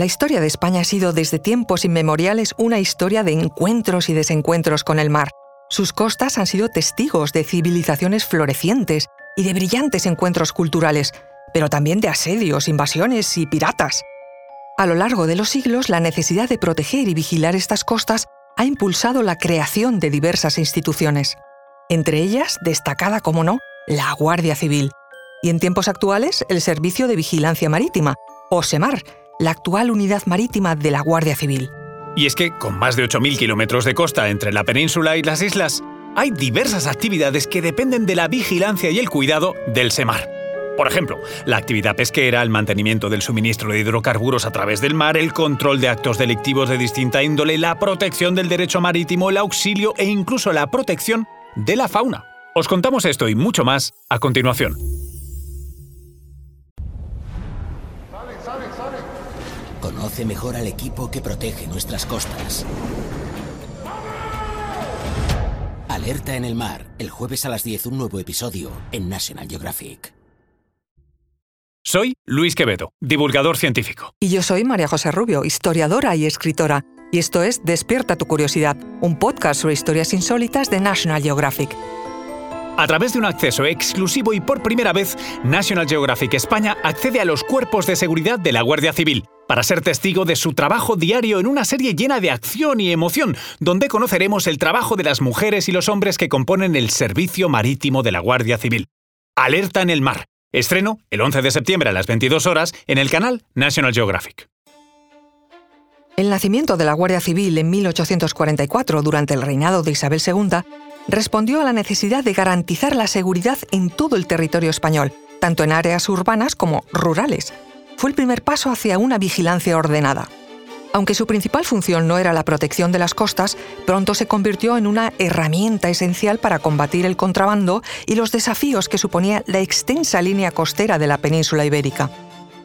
La historia de España ha sido desde tiempos inmemoriales una historia de encuentros y desencuentros con el mar. Sus costas han sido testigos de civilizaciones florecientes y de brillantes encuentros culturales, pero también de asedios, invasiones y piratas. A lo largo de los siglos, la necesidad de proteger y vigilar estas costas ha impulsado la creación de diversas instituciones. Entre ellas, destacada, como no, la Guardia Civil. Y en tiempos actuales, el Servicio de Vigilancia Marítima, o SEMAR, la actual unidad marítima de la Guardia Civil. Y es que, con más de 8.000 kilómetros de costa entre la península y las islas, hay diversas actividades que dependen de la vigilancia y el cuidado del SEMAR. Por ejemplo, la actividad pesquera, el mantenimiento del suministro de hidrocarburos a través del mar, el control de actos delictivos de distinta índole, la protección del derecho marítimo, el auxilio e incluso la protección de la fauna. Os contamos esto y mucho más a continuación. Conoce mejor al equipo que protege nuestras costas. Alerta en el mar, el jueves a las 10 un nuevo episodio en National Geographic. Soy Luis Quevedo, divulgador científico. Y yo soy María José Rubio, historiadora y escritora. Y esto es Despierta tu curiosidad, un podcast sobre historias insólitas de National Geographic. A través de un acceso exclusivo y por primera vez, National Geographic España accede a los cuerpos de seguridad de la Guardia Civil para ser testigo de su trabajo diario en una serie llena de acción y emoción, donde conoceremos el trabajo de las mujeres y los hombres que componen el Servicio Marítimo de la Guardia Civil. Alerta en el mar. Estreno el 11 de septiembre a las 22 horas en el canal National Geographic. El nacimiento de la Guardia Civil en 1844, durante el reinado de Isabel II, respondió a la necesidad de garantizar la seguridad en todo el territorio español, tanto en áreas urbanas como rurales. Fue el primer paso hacia una vigilancia ordenada. Aunque su principal función no era la protección de las costas, pronto se convirtió en una herramienta esencial para combatir el contrabando y los desafíos que suponía la extensa línea costera de la península ibérica.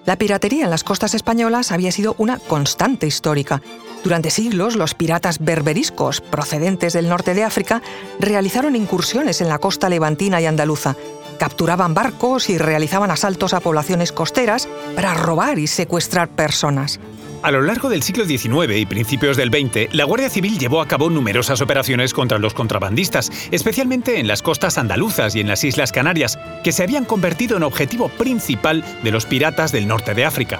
La piratería en las costas españolas había sido una constante histórica. Durante siglos, los piratas berberiscos, procedentes del norte de África, realizaron incursiones en la costa levantina y andaluza, capturaban barcos y realizaban asaltos a poblaciones costeras para robar y secuestrar personas. A lo largo del siglo XIX y principios del XX, la Guardia Civil llevó a cabo numerosas operaciones contra los contrabandistas, especialmente en las costas andaluzas y en las Islas Canarias, que se habían convertido en objetivo principal de los piratas del norte de África.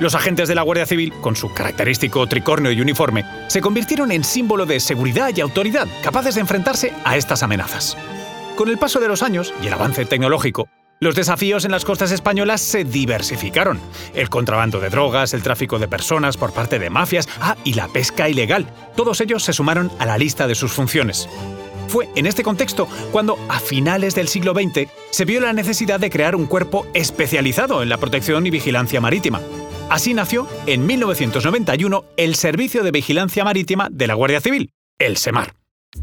Los agentes de la Guardia Civil, con su característico tricornio y uniforme, se convirtieron en símbolo de seguridad y autoridad, capaces de enfrentarse a estas amenazas. Con el paso de los años y el avance tecnológico, los desafíos en las costas españolas se diversificaron. El contrabando de drogas, el tráfico de personas por parte de mafias, ah, y la pesca ilegal. Todos ellos se sumaron a la lista de sus funciones. Fue en este contexto cuando, a finales del siglo XX, se vio la necesidad de crear un cuerpo especializado en la protección y vigilancia marítima. Así nació, en 1991, el Servicio de Vigilancia Marítima de la Guardia Civil, el SEMAR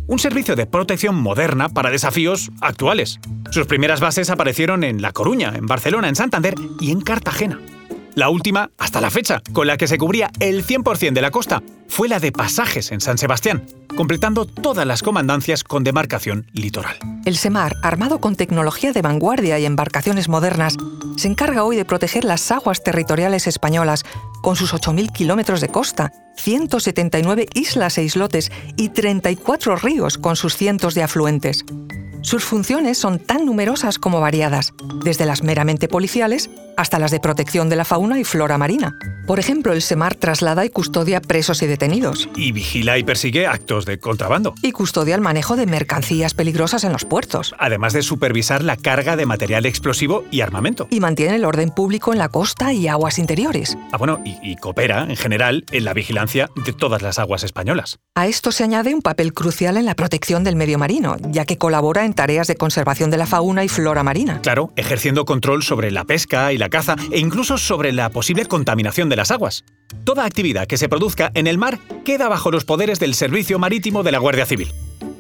un servicio de protección moderna para desafíos actuales. Sus primeras bases aparecieron en La Coruña, en Barcelona, en Santander y en Cartagena. La última, hasta la fecha, con la que se cubría el 100% de la costa, fue la de Pasajes en San Sebastián, completando todas las comandancias con demarcación litoral. El SEMAR, armado con tecnología de vanguardia y embarcaciones modernas, se encarga hoy de proteger las aguas territoriales españolas, con sus 8.000 kilómetros de costa, 179 islas e islotes y 34 ríos con sus cientos de afluentes. Sus funciones son tan numerosas como variadas, desde las meramente policiales hasta las de protección de la fauna y flora marina. Por ejemplo, el SEMAR traslada y custodia presos y detenidos. Y vigila y persigue actos de contrabando. Y custodia el manejo de mercancías peligrosas en los puertos. Además de supervisar la carga de material explosivo y armamento. Y mantiene el orden público en la costa y aguas interiores. Ah, bueno, y, y coopera, en general, en la vigilancia de todas las aguas españolas. A esto se añade un papel crucial en la protección del medio marino, ya que colabora en tareas de conservación de la fauna y flora marina. Claro, ejerciendo control sobre la pesca y la caza e incluso sobre la posible contaminación de las aguas. Toda actividad que se produzca en el mar queda bajo los poderes del Servicio Marítimo de la Guardia Civil.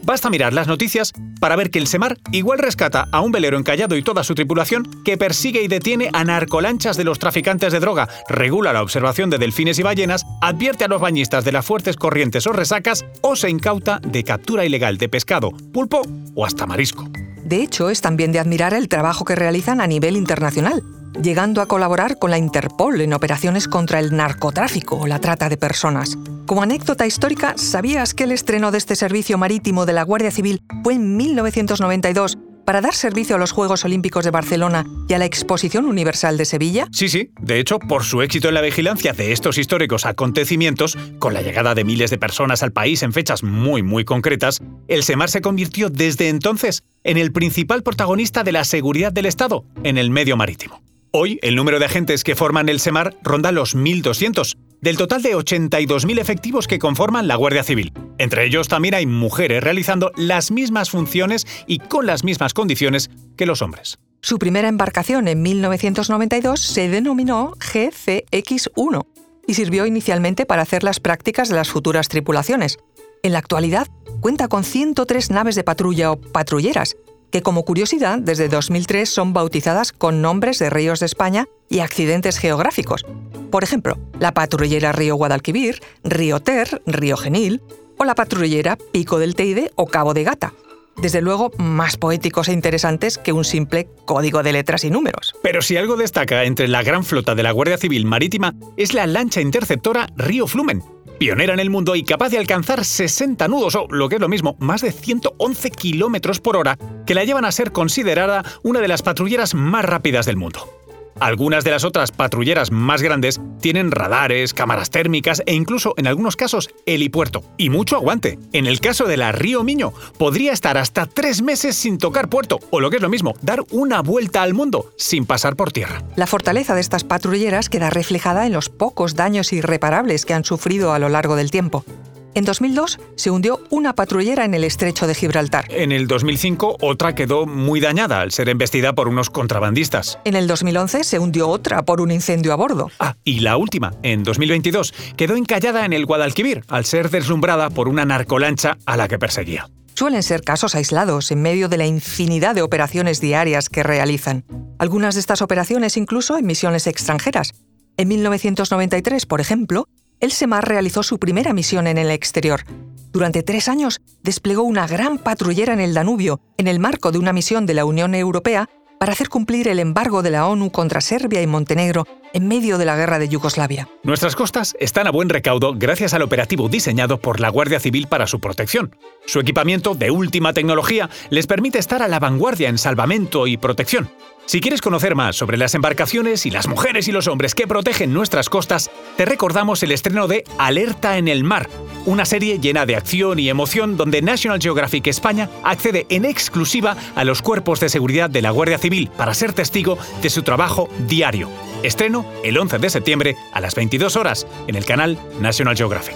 Basta mirar las noticias para ver que el SEMAR igual rescata a un velero encallado y toda su tripulación que persigue y detiene a narcolanchas de los traficantes de droga, regula la observación de delfines y ballenas, advierte a los bañistas de las fuertes corrientes o resacas o se incauta de captura ilegal de pescado, pulpo o hasta marisco. De hecho, es también de admirar el trabajo que realizan a nivel internacional llegando a colaborar con la Interpol en operaciones contra el narcotráfico o la trata de personas. Como anécdota histórica, ¿sabías que el estreno de este servicio marítimo de la Guardia Civil fue en 1992 para dar servicio a los Juegos Olímpicos de Barcelona y a la Exposición Universal de Sevilla? Sí, sí. De hecho, por su éxito en la vigilancia de estos históricos acontecimientos, con la llegada de miles de personas al país en fechas muy, muy concretas, el SEMAR se convirtió desde entonces en el principal protagonista de la seguridad del Estado en el medio marítimo. Hoy, el número de agentes que forman el SEMAR ronda los 1.200, del total de 82.000 efectivos que conforman la Guardia Civil. Entre ellos también hay mujeres realizando las mismas funciones y con las mismas condiciones que los hombres. Su primera embarcación en 1992 se denominó GCX-1 y sirvió inicialmente para hacer las prácticas de las futuras tripulaciones. En la actualidad cuenta con 103 naves de patrulla o patrulleras, que como curiosidad desde 2003 son bautizadas con nombres de ríos de España y accidentes geográficos. Por ejemplo, la patrullera Río Guadalquivir, Río Ter, Río Genil o la patrullera Pico del Teide o Cabo de Gata. Desde luego, más poéticos e interesantes que un simple código de letras y números. Pero si algo destaca entre la gran flota de la Guardia Civil Marítima es la lancha interceptora Río Flumen, pionera en el mundo y capaz de alcanzar 60 nudos o, lo que es lo mismo, más de 111 kilómetros por hora, que la llevan a ser considerada una de las patrulleras más rápidas del mundo. Algunas de las otras patrulleras más grandes tienen radares, cámaras térmicas e incluso en algunos casos helipuerto. Y mucho aguante. En el caso de la Río Miño, podría estar hasta tres meses sin tocar puerto, o lo que es lo mismo, dar una vuelta al mundo sin pasar por tierra. La fortaleza de estas patrulleras queda reflejada en los pocos daños irreparables que han sufrido a lo largo del tiempo. En 2002 se hundió una patrullera en el estrecho de Gibraltar. En el 2005 otra quedó muy dañada al ser embestida por unos contrabandistas. En el 2011 se hundió otra por un incendio a bordo. Ah, y la última, en 2022, quedó encallada en el Guadalquivir al ser deslumbrada por una narcolancha a la que perseguía. Suelen ser casos aislados en medio de la infinidad de operaciones diarias que realizan. Algunas de estas operaciones incluso en misiones extranjeras. En 1993, por ejemplo, el SEMAR realizó su primera misión en el exterior. Durante tres años desplegó una gran patrullera en el Danubio, en el marco de una misión de la Unión Europea para hacer cumplir el embargo de la ONU contra Serbia y Montenegro en medio de la guerra de Yugoslavia. Nuestras costas están a buen recaudo gracias al operativo diseñado por la Guardia Civil para su protección. Su equipamiento de última tecnología les permite estar a la vanguardia en salvamento y protección. Si quieres conocer más sobre las embarcaciones y las mujeres y los hombres que protegen nuestras costas, te recordamos el estreno de Alerta en el Mar, una serie llena de acción y emoción donde National Geographic España accede en exclusiva a los cuerpos de seguridad de la Guardia Civil para ser testigo de su trabajo diario. Estreno el 11 de septiembre a las 22 horas en el canal National Geographic.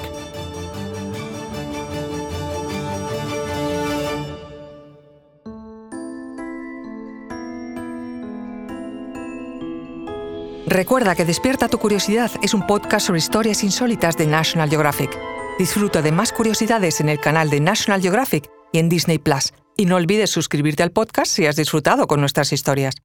Recuerda que Despierta tu Curiosidad es un podcast sobre historias insólitas de National Geographic. Disfruta de más curiosidades en el canal de National Geographic y en Disney Plus. Y no olvides suscribirte al podcast si has disfrutado con nuestras historias.